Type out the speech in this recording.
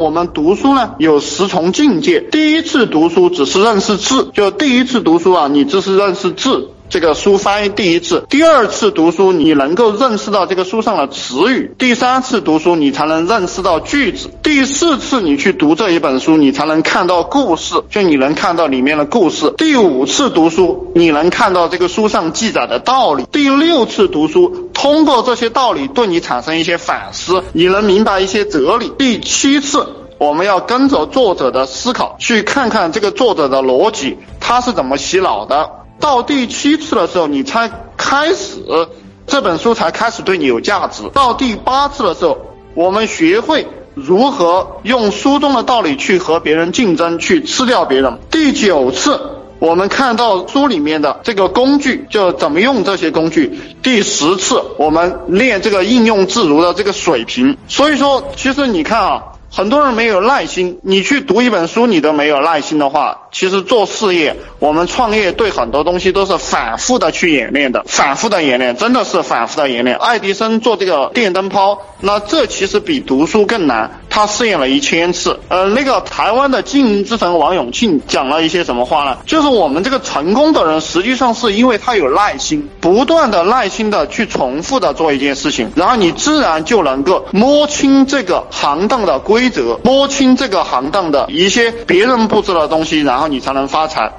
我们读书呢有十重境界，第一次读书只是认识字，就第一次读书啊，你只是认识字。这个书翻译第一次，第二次读书你能够认识到这个书上的词语，第三次读书你才能认识到句子，第四次你去读这一本书，你才能看到故事，就你能看到里面的故事。第五次读书，你能看到这个书上记载的道理。第六次读书，通过这些道理对你产生一些反思，你能明白一些哲理。第七次，我们要跟着作者的思考，去看看这个作者的逻辑，他是怎么洗脑的。到第七次的时候，你才开始这本书才开始对你有价值。到第八次的时候，我们学会如何用书中的道理去和别人竞争，去吃掉别人。第九次，我们看到书里面的这个工具，就怎么用这些工具。第十次，我们练这个应用自如的这个水平。所以说，其实你看啊。很多人没有耐心，你去读一本书，你都没有耐心的话，其实做事业，我们创业对很多东西都是反复的去演练的，反复的演练，真的是反复的演练。爱迪生做这个电灯泡，那这其实比读书更难，他试验了一千次。呃，那个台湾的经营之神王永庆讲了一些什么话呢？就是我们这个成功的人，实际上是因为他有耐心，不断的耐心的去重复的做一件事情，然后你自然就能够摸清这个行当的规。则摸清这个行当的一些别人不知道的东西，然后你才能发财。